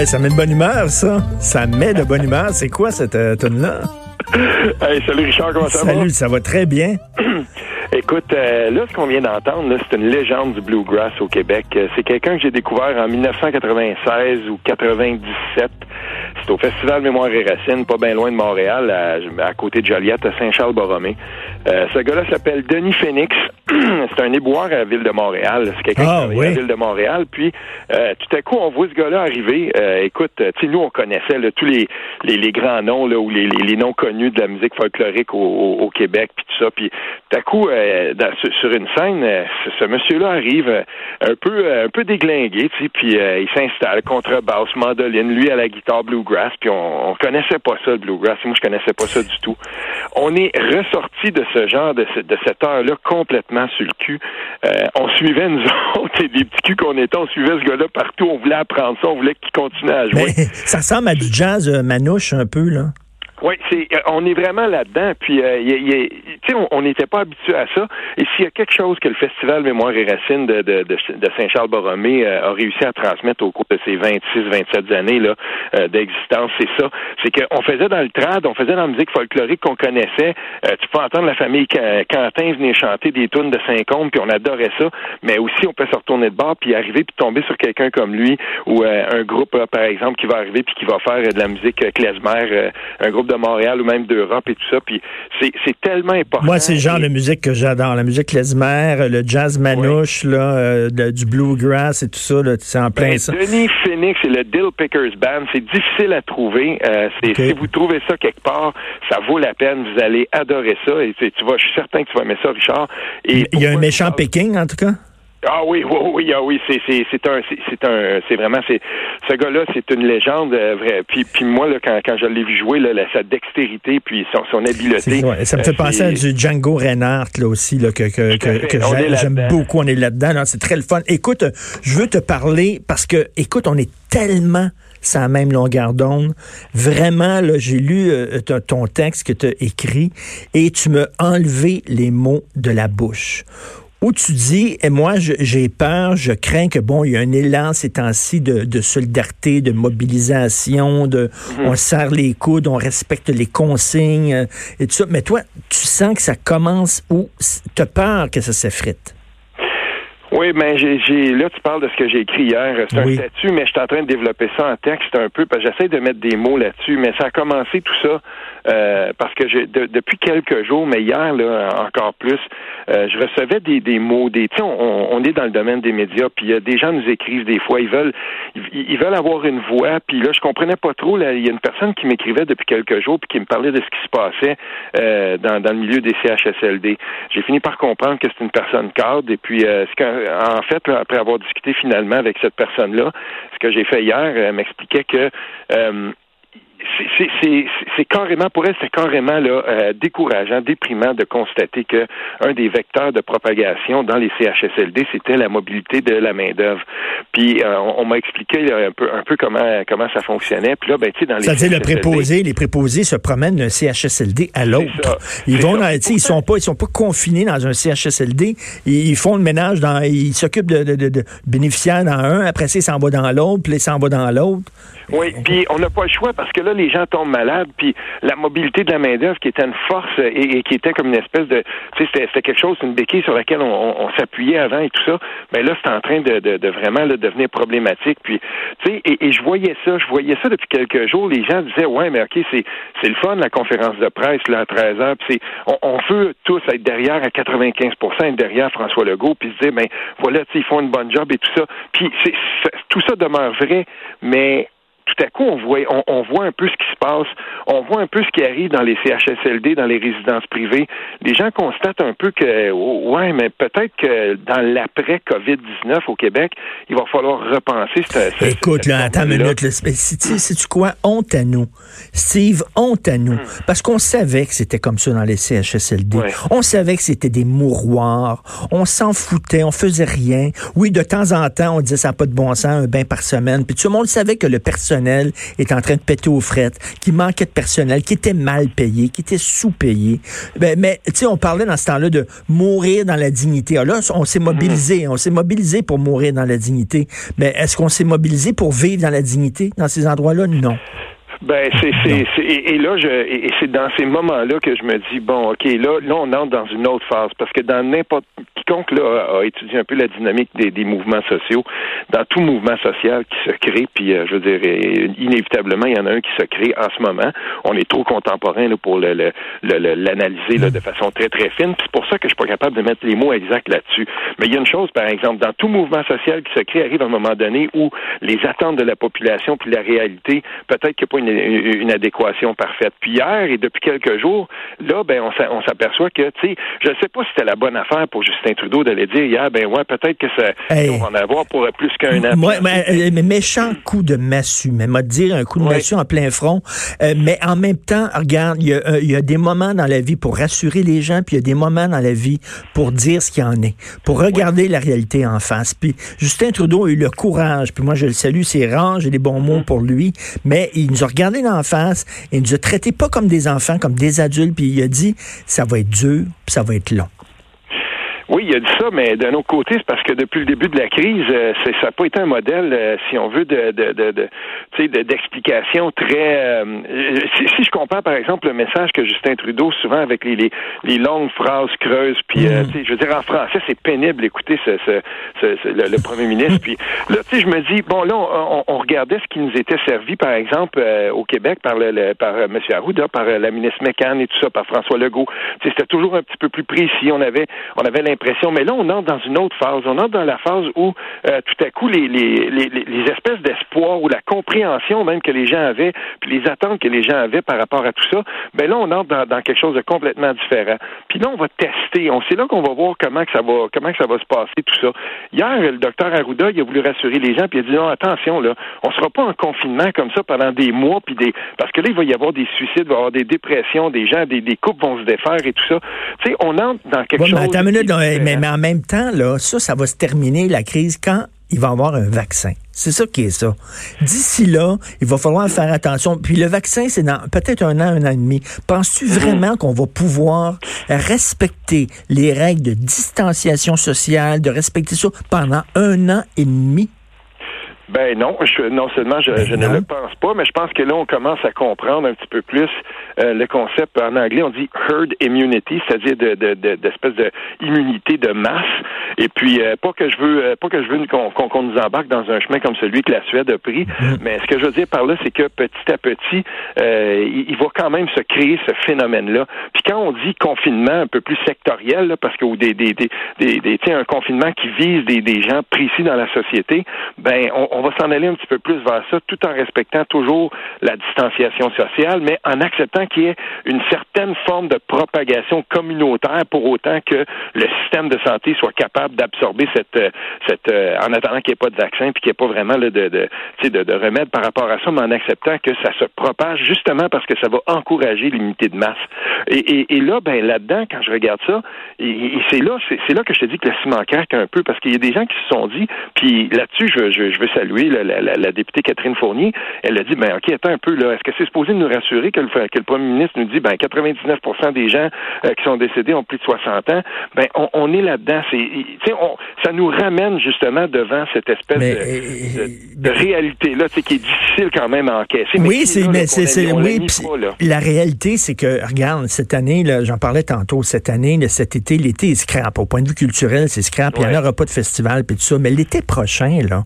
Hey, ça met de bonne humeur, ça. Ça met de bonne humeur. C'est quoi cette euh, tune-là? Hey, salut Richard, comment ça va? Salut, ça va très bien. Écoute, euh, là, ce qu'on vient d'entendre, c'est une légende du bluegrass au Québec. Euh, C'est quelqu'un que j'ai découvert en 1996 ou 97. C'est au Festival Mémoire et Racines, pas bien loin de Montréal, à, à côté de Joliette, à Saint-Charles-Borromé. Euh, ce gars-là s'appelle Denis Phoenix. c'est un éboueur à la ville de Montréal. C'est quelqu'un Ah, qui travaille à oui. la ville de Montréal. Puis, euh, tout à coup, on voit ce gars-là arriver. Euh, écoute, tu nous, on connaissait là, tous les, les, les grands noms là, ou les, les, les noms connus de la musique folklorique au, au, au Québec, puis tout ça. Puis, tout à coup, dans- sur, une scène, ce, monsieur-là arrive un peu un peu déglingué, puis il s'installe, contrebasse, mandoline, lui à la guitare bluegrass, puis on, on connaissait pas ça, le bluegrass. Moi, je connaissais pas ça du tout. On est ressorti de ce genre, de, ce- de cette heure-là, complètement sur le cul. Euh, on suivait, nous autres, et des petits culs qu'on était, on suivait ce gars-là partout, on voulait apprendre ça, on voulait qu'il continue à jouer. Ça ressemble à du jazz euh, manouche un peu, là. Oui, c'est euh, on est vraiment là-dedans. Puis, euh, on- n'était pas habitué à ça. Et s'il y a quelque chose que le Festival Mémoire et Racines de, Saint-Charles-Borromé euh, a réussi à transmettre au cours de ces 26-27 années là euh, d'existence, c'est ça. C'est qu'on faisait dans le trad, on faisait dans la musique folklorique qu'on connaissait. Euh, tu peux entendre la famille Quentin venir chanter des tunes de Saint-Côme, puis on adorait ça. Mais aussi, on peut se retourner de bord, puis arriver, puis tomber sur quelqu'un comme lui, ou euh, un groupe, par exemple, qui va arriver, puis qui va faire de la musique klezmer, un groupe de Montréal ou même d'Europe et tout ça. Puis c'est c'est tellement important. Moi, c'est le genre Et- de musique que j'adore. La musique klezmer, le jazz manouche, là, euh, du bluegrass et tout ça, là, c'est en plein Ben, ça. Denis Phoenix et le Dill Pickers Band, c'est difficile à trouver. Euh. Si vous trouvez ça quelque part, ça vaut la peine. Vous allez adorer ça. Et tu vas, je suis certain que tu vas aimer ça, Richard. Et Il y a un méchant Pékin, en tout cas? Ah oui, oui, oui, ah oui, c'est c'est c'est un c'est un c'est vraiment c'est ce gars-là, c'est une légende euh, vrai. Puis puis moi là quand quand je l'ai vu jouer là, sa dextérité puis son son habileté. Ouais, ça me fait euh, penser à du Django Reinhardt, là aussi, là, que, que, que, j'aime beaucoup. On est là-dedans. là, C'est très le fun. Écoute, je veux te parler parce que, écoute, on est tellement la même longueur d'onde. Vraiment, là, j'ai lu euh, ton texte que tu as écrit et tu m'as enlevé les mots de la bouche où tu dis, et moi, j'ai peur, je crains que, bon, il y a un élan ces temps-ci de, de solidarité, de mobilisation, de on serre les coudes, on respecte les consignes euh, et tout ça. Mais toi, tu sens que ça commence ou tu as peur que ça s'effrite? Oui, mais j'ai, j'ai là tu parles de ce que j'ai écrit hier. C'est Oui. un statut, mais je suis en train de développer ça en texte un peu parce que j'essaie de mettre des mots là-dessus. Mais ça a commencé tout ça euh, parce que j'ai de- depuis quelques jours, mais hier là encore plus, euh, je recevais des, des mots, des. Tu sais, on, on est dans le domaine des médias, puis il y a des gens nous écrivent des fois, ils veulent, ils, ils veulent avoir une voix, puis là je comprenais pas trop. Là, il y a une personne qui m'écrivait depuis quelques jours puis qui me parlait de ce qui se passait euh, dans, dans le milieu des CHSLD. J'ai fini par comprendre que c'est une personne cadre et puis euh, ce qu'en- en fait, après avoir discuté finalement avec cette personne-là, ce que j'ai fait hier, elle m'expliquait que euh, c'est- carrément pour elle, c'est carrément là euh, décourageant, déprimant de constater que un des vecteurs de propagation dans les CHSLD, c'était la mobilité de la main d'œuvre. Puis euh, on, on m'a expliqué là, un peu un peu comment comment ça fonctionnait. Puis là, ben tu sais dans les C'est-à-dire le préposé, les préposés se promènent d'un CHSLD à l'autre. Ils vont dans, tu sais, ils sont pas, ils sont pas confinés dans un CHSLD. Ils, ils font le ménage dans, ils s'occupent de, de, de- de bénéficiaires dans un, après ça, ils s'en vont dans l'autre, puis ils s'en vont dans l'autre. Oui, puis on n'a pas le choix parce que là, les gens tombent malades, puis la mobilité de la main-d'œuvre qui était une force et, qui était comme une espèce de. Tu sais, c'était- quelque chose, une béquille sur laquelle on, s'appuyait avant et tout ça. Mais là, c'est en train de, de, vraiment devenir problématique. Puis, tu sais, et, je voyais ça, je voyais ça depuis quelques jours. Les gens disaient, ouais, mais OK, c'est le fun, la conférence de presse, là, à 13 h Puis on, on veut tous être derrière à 95 être derrière François Legault, puis se dire, ben voilà, tu sais, ils font une bonne job et tout ça. Puis c'est- tout ça demeure vrai, mais tout à coup, on voit, on, voit un peu ce qui se passe, on voit un peu ce qui arrive dans les CHSLD, dans les résidences privées. Les gens constatent un peu que, ouais, mais peut-être que dans l'après-COVID-19 au Québec, il va falloir repenser cette. Écoute, là, attends une minute. C'est-tu quoi? Honte à nous. Steve, honte à nous. Hmm. Parce qu'on savait que c'était comme ça dans les CHSLD. On savait que c'était des mouroirs. On s'en foutait. On faisait rien. Oui, de temps en temps, on disait ça n'a pas de bon sens, un bain par semaine. Puis tout le monde savait que le personnel est en train de péter aux frettes, qu'il manquait de personnel, qui était mal payé, qui était sous-payé. Ben, mais, tu sais, on parlait dans ce temps-là de mourir dans la dignité. Alors là, on s'est mobilisé. On s'est mobilisé pour mourir dans la dignité. Mais est-ce qu'on s'est mobilisé pour vivre dans la dignité dans ces endroits-là? Non. Ben c'est c'est et, là je et c'est dans ces moments-là que je me dis bon ok là là on entre dans une autre phase. Parce que dans n'importe quiconque là a étudié un peu la dynamique des, des mouvements sociaux dans tout mouvement social qui se crée puis euh, je veux dire inévitablement il y en a un qui se crée en ce moment. On est trop contemporain là, pour le, l'analyser le, de façon très très fine. C'est pour ça que je suis pas capable de mettre les mots exacts là-dessus. Mais il y a une chose par exemple dans tout mouvement social qui se crée arrive un moment donné où les attentes de la population puis la réalité peut-être qu'il n'y a pas une une, adéquation parfaite. Puis hier et depuis quelques jours, là, ben, on s'aperçoit que, tu sais, je ne sais pas si c'était la bonne affaire pour Justin Trudeau d'aller dire hier, ben ouais, peut-être que ça, on va en avoir pour plus qu'un an. Moi, mais, euh, méchant coup de massue, mais m'a dire un coup de massue en plein front. Euh, mais en même temps, regarde, il y, a, euh, il y, a, des moments dans la vie pour rassurer les gens, puis il y a des moments dans la vie pour dire ce qu'il y en est, pour regarder la réalité en face. Puis Justin Trudeau a eu le courage, puis moi je le salue, c'est rare, j'ai des bons mots mm. pour lui, mais il nous a regardé en face et il nous a traités pas comme des enfants, comme des adultes, puis il a dit ça va être dur, puis ça va être long. Oui, il a dit ça, mais d'un autre côté, c'est parce que depuis le début de la crise, euh, c'est, ça n'a pas été un modèle, euh, si on veut, de, de, de, de d'explication très. Euh, si, je compare, par exemple, le message que Justin Trudeau, souvent avec les, les, les longues phrases creuses, puis, mm. je veux dire, en français, c'est pénible d'écouter ce, ce, ce, le, premier ministre. Puis là, tu sais, je me dis, bon, là, on, on, regardait ce qui nous était servi, par exemple, au Québec par le, par M. Arruda, par la ministre McCann et tout ça, par François Legault. Tu sais, c'était toujours un petit peu plus précis. On avait, on avait l'impression mais là, on entre dans une autre phase. On entre dans la phase où euh, tout à coup, les, les, les, les espèces d'espoir ou la compréhension même que les gens avaient, puis les attentes que les gens avaient par rapport à tout ça, ben là, on entre dans, dans quelque chose de complètement différent. Puis là, on va tester. On sait là qu'on va voir comment que ça va, comment que ça va se passer tout ça. Hier, le docteur Arruda, il a voulu rassurer les gens, puis il a dit non, attention là, on sera pas en confinement comme ça pendant des mois, puis des, parce que là, il va y avoir des suicides, il va y avoir des dépressions, des gens, des, des couples vont se défaire et tout ça. Tu sais, on entre dans quelque chose mais, mais, en même temps, là, ça, ça va se terminer, la crise, quand il va y avoir un vaccin. C'est ça qui est ça. D'ici là, il va falloir faire attention. Puis le vaccin, c'est dans peut-être un an, un an et demi. Penses-tu vraiment qu'on va pouvoir respecter les règles de distanciation sociale, de respecter ça pendant un an et demi? Ben non, je, non seulement je, ben je ne le pense pas, mais je pense que là on commence à comprendre un petit peu plus euh, le concept. En anglais, on dit herd immunity, c'est-à-dire de, de, de, d'espèce de immunité de masse. Et puis euh, pas que je veux, euh, pas que je veux qu'on, qu'on, nous embarque dans un chemin comme celui que la Suède a pris, mm-hmm. mais ce que je veux dire par là, c'est que petit à petit, il, il, va quand même se créer ce phénomène-là. Puis quand on dit confinement un peu plus sectoriel, là, parce que ou des, des, des, des, des un confinement qui vise des, des gens précis dans la société, ben on on va s'en aller un petit peu plus vers ça, tout en respectant toujours la distanciation sociale, mais en acceptant qu'il y ait une certaine forme de propagation communautaire pour autant que le système de santé soit capable d'absorber cette, euh, cette euh, en attendant qu'il n'y ait pas de vaccin puis qu'il n'y ait pas vraiment de, de, de, de, remède par rapport à ça, mais en acceptant que ça se propage justement parce que ça va encourager l'unité de masse. Et, et, là, ben là-dedans, quand je regarde ça, et, c'est là, c'est là que je te dis que le ciment craque un peu parce qu'il y a des gens qui se sont dit, puis là-dessus, je, je, je veux saluer lui, la, députée Catherine Fournier, elle a dit, ben ok, attends un peu, là, est-ce que c'est supposé nous rassurer que le, que le premier ministre nous dit, ben 99% des gens euh, qui sont décédés ont plus de 60 ans, ben on, est là-dedans. C'est, ça nous ramène justement devant cette espèce de, réalité-là, qui est difficile quand même à encaisser. Oui, c'est, mais c'est, oui, la réalité, c'est que, regarde, cette année, j'en parlais tantôt, cette année, cet été, l'été est scrap. Au point de vue culturel, c'est scrap. Il n'y en aura pas de festival puis tout ça. Mais l'été prochain, là,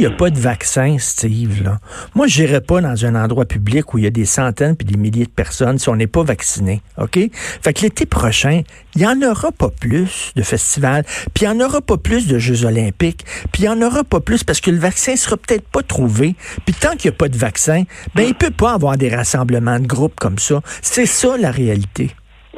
s'il n'y a pas de vaccin, Steve, là, moi, je n'irai pas dans un endroit public où il y a des centaines puis des milliers de personnes si on n'est pas vacciné. OK? Fait que l'été prochain, il n'y en aura pas plus de festivals, puis il n'y en aura pas plus de Jeux olympiques, puis il n'y en aura pas plus parce que le vaccin sera peut-être pas trouvé. Puis tant qu'il n'y a pas de vaccin, ben il peut pas avoir des rassemblements de groupes comme ça. C'est ça la réalité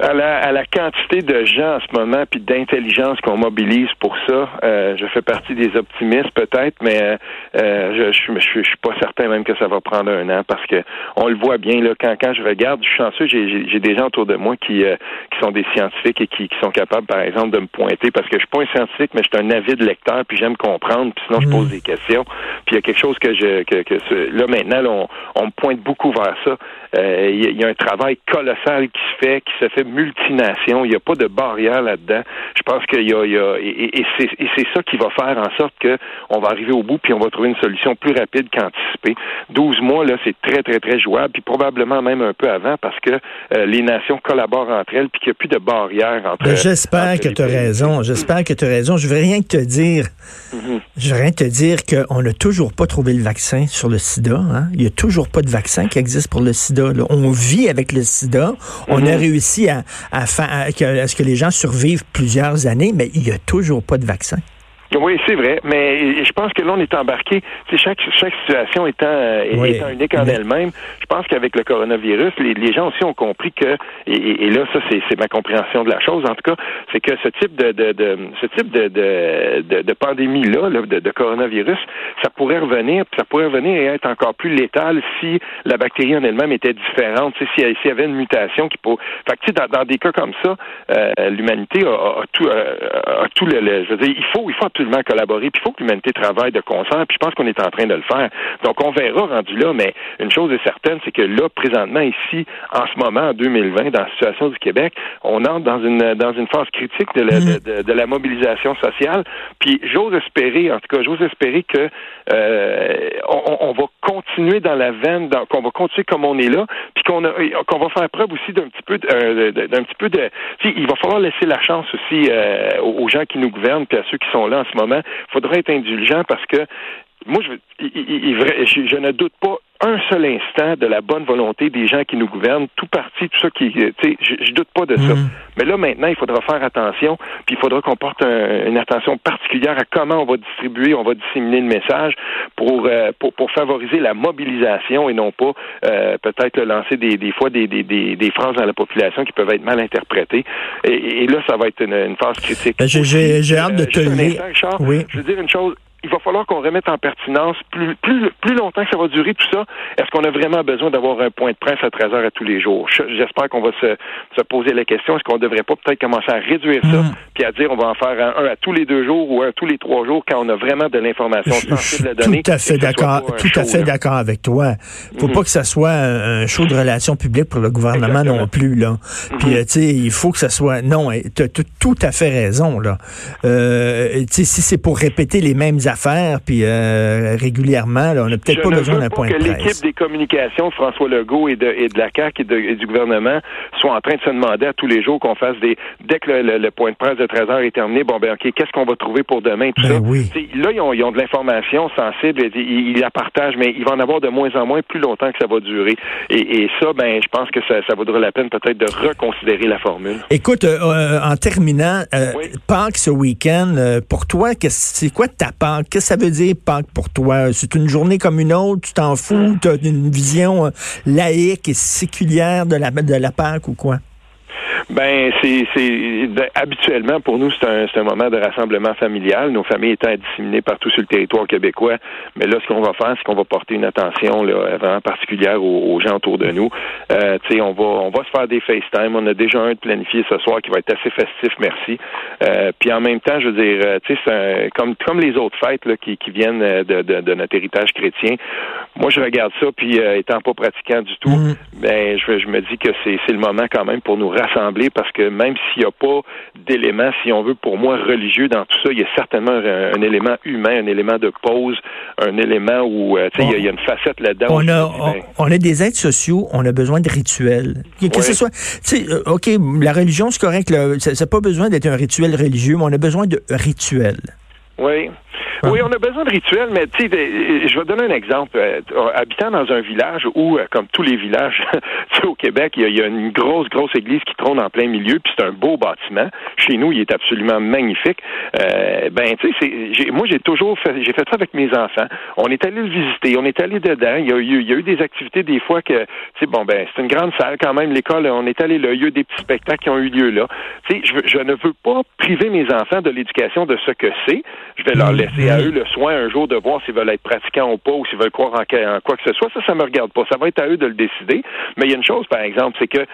à la, à la quantité de gens en ce moment, puis d'intelligence qu'on mobilise pour ça, euh, je fais partie des optimistes peut-être, mais euh, je, je, je, suis pas certain même que ça va prendre un an parce que on le voit bien là quand quand je regarde, je suis chanceux, j'ai des gens autour de moi qui euh, qui sont des scientifiques et qui, qui sont capables par exemple de me pointer parce que je suis pas un scientifique, mais je suis un avide lecteur, puis j'aime comprendre, puis sinon je pose mm. des questions. Puis il y a quelque chose que je que, que là maintenant on, on me pointe beaucoup vers ça. Euh, il y, a un travail colossal qui se fait, qui se fait multination. Il n'y a pas de barrière là-dedans. Je pense qu'il y a, il y a et, et c'est ça qui va faire en sorte que on va arriver au bout puis on va trouver une solution plus rapide qu'anticipée. 12 mois là, c'est très très très jouable puis probablement même un peu avant parce que euh, les nations collaborent entre elles puis qu'il n'y a plus de barrière entre. Ben, j'espère que tu as raison. J'espère que tu as raison. Je veux rien te dire. Mm-hmm. Je veux rien te dire qu'on n'a toujours pas trouvé le vaccin sur le SIDA. Hein? Il n'y a toujours pas de vaccin qui existe pour le SIDA. On vit avec le sida. On a mhm. réussi à, à, à, ce que les gens survivent plusieurs années, mais il n'y a toujours pas de vaccin. Oui, c'est vrai, mais je pense que là, on est embarqué. Chaque, chaque situation étant, euh, étant unique en elle-même, je pense qu'avec le coronavirus, les, les, gens aussi ont compris que, et, et là, ça, c'est ma compréhension de la chose, en tout cas, c'est que ce type de, de, de, ce type de, de, de pandémie-là, de, de, coronavirus, ça pourrait revenir, ça pourrait revenir et être encore plus létal si la bactérie en elle-même était différente, s'il y avait une mutation qui peut. Fait que, dans, dans des cas comme ça, euh, l'humanité a, a, tout, euh, a, tout le, le, je veux dire, il faut, il faut collaborer. Puis il faut que l'humanité travaille de concert. Puis je pense qu'on est en train de le faire. Donc on verra rendu là. Mais une chose est certaine, c'est que là, présentement, ici, en ce moment, en 2020, dans la situation du Québec, on entre dans une dans une phase critique de la, mm. de, la mobilisation sociale. Puis j'ose espérer, en tout cas, j'ose espérer que euh, on, va continuer dans la veine, qu'on va continuer comme on est là, puis qu'on qu'on va faire preuve aussi d'un petit peu euh, d'un petit peu de. Il va falloir laisser la chance aussi euh, aux gens qui nous gouvernent, puis à ceux qui sont là en ce moment. Il faudrait être indulgent parce que moi, je, je, ne doute pas un seul instant de la bonne volonté des gens qui nous gouvernent, tout parti, tout ça qui, sais, je, je, doute pas de ça. Mm. Mais là, maintenant, il faudra faire attention, puis il faudra qu'on porte une attention particulière à comment on va distribuer, on va disséminer le message pour euh, pour, pour, favoriser la mobilisation et non pas euh, peut-être lancer des, des fois des, des, des, phrases dans la population qui peuvent être mal interprétées. Et, là, ça va être une, phase critique. Ben, j'ai hâte de euh, te lire. Oui. Je veux dire une chose il va falloir qu'on remette en pertinence plus, plus, plus longtemps que ça va durer tout ça. Est-ce qu'on a vraiment besoin d'avoir un point de presse à 13 heures à tous les jours? J'espère qu'on va se, se, poser la question. Est-ce qu'on ne devrait pas peut-être commencer à réduire ça, mm. puis à dire on va en faire un, à tous les deux jours ou un tous les trois jours quand on a vraiment de l'information sensible à donner. Tout à fait d'accord. Tout à fait d'accord avec toi. Faut mm-hmm. pas que ça soit un, show de relations publiques pour le gouvernement non plus là. Mm-hmm. Puis euh, tu sais, il faut que ça soit non. Tu as tout à fait raison là. Euh, tu sais, si c'est pour répéter les mêmes faire, puis euh, régulièrement, on n'a peut-être pas besoin d'un point de presse. que l'équipe des communications de François Legault et de, et de la CAQ et, du gouvernement soit en train de se demander à tous les jours qu'on fasse des... Dès que le, point de presse de 13 heures est terminé, bon, ben OK, qu'est-ce qu'on va trouver pour demain, tout ben ça? Là, ils ont, ils ont de l'information sensible, ils, la partagent, mais il va en avoir de moins en moins plus longtemps que ça va durer. Et, ça, ben, je pense que ça, ça vaudra la peine peut-être de reconsidérer la formule. Écoute, euh, euh, en terminant, euh, Pâques ce week-end, pour toi, c'est quoi ta Pâques? Qu'est-ce que ça veut dire, Pâques, pour toi? C'est une journée comme une autre? Tu t'en fous? Tu as une vision euh, laïque et séculière de la, de la Pâques ou quoi? Ben, c'est, habituellement pour nous, c'est un, moment de rassemblement familial. Nos familles étant disséminées partout sur le territoire québécois. Mais là, ce qu'on va faire, c'est qu'on va porter une attention là, vraiment particulière aux, gens autour de nous. Euh, tu sais, on va, on va se faire des FaceTime. On a déjà un de planifié ce soir qui va être assez festif, merci. Euh, puis en même temps, je veux dire, euh, tu sais, comme comme les autres fêtes là, qui, qui viennent de, de, de, notre héritage chrétien. Moi, je regarde ça, puis euh, étant pas pratiquant du tout, mm. ben, je, je me dis que c'est, c'est le moment quand même pour nous rassembler rassembler parce que même s'il n'y a pas d'élément, si on veut, pour moi, religieux dans tout ça, il y a certainement un, élément humain, un élément de pause, un élément où, euh, tu sais, il y, a une facette là-dedans. On a, on, a des êtres sociaux, on a besoin de rituels. Que ce soit, tu sais, euh, OK, la religion, c'est correct, ça n'a pas besoin d'être un rituel religieux, mais on a besoin de rituels. Oui. Oui, on a besoin de rituels, mais tu sais, euh, je vais donner un exemple. Euh, habitant dans un village où, euh, comme tous les villages au Québec, il y, a, une grosse, grosse église qui trône en plein milieu, puis c'est un beau bâtiment. Chez nous, il est absolument magnifique. ben, tu sais, moi, j'ai toujours fait, j'ai fait ça avec mes enfants. On est allé le visiter, on est allé dedans. Il y a eu, il y a eu des activités des fois que, tu sais, bon, ben, c'est une grande salle quand même. L'école, on est allé là. Il y a eu des petits spectacles qui ont eu lieu là. Tu sais, je, je ne veux pas priver mes enfants de l'éducation de ce que c'est. Je vais leur laisser à eux le soin un jour de voir s'ils veulent être pratiquants ou pas ou s'ils veulent croire en, quoi que ce soit. Ça, ça me regarde pas. Ça va être à eux de le décider. Mais il y a une chose, par exemple, c'est que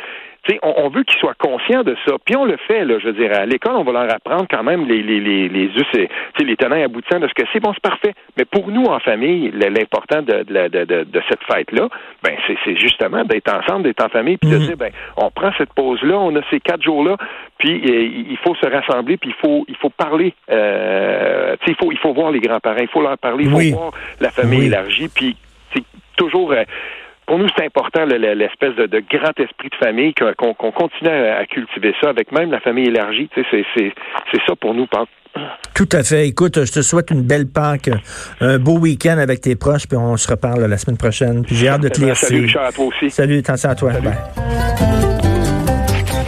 on, on, veut qu'ils soient conscients de ça. Puis on le fait, là, je veux dire, à l'école, on va leur apprendre quand même les les les les, les, les tenants et aboutissants de ce que c'est. Bon, c'est parfait. Mais pour nous, en famille, l'important de, de, de, de, cette fête-là, ben c'est justement d'être ensemble, d'être en famille, puis de mhm. dire, ben, on prend cette pause-là, on a ces quatre jours-là, puis euh, il faut se rassembler, puis il faut il faut parler. Euh, il faut il faut voir les grands-parents, il faut leur parler, il faut voir la famille élargie, puis toujours. Pour nous, c'est important l'espèce de, grand esprit de famille qu'on continue à, cultiver ça avec même la famille élargie. C'est ça pour nous, Tout à fait. Écoute, je te souhaite une belle Pâques, un beau week-end avec tes proches, puis on se reparle la semaine prochaine. J'ai hâte de te lire. Salut, Richard, à toi aussi. Salut, attention à toi. Bye.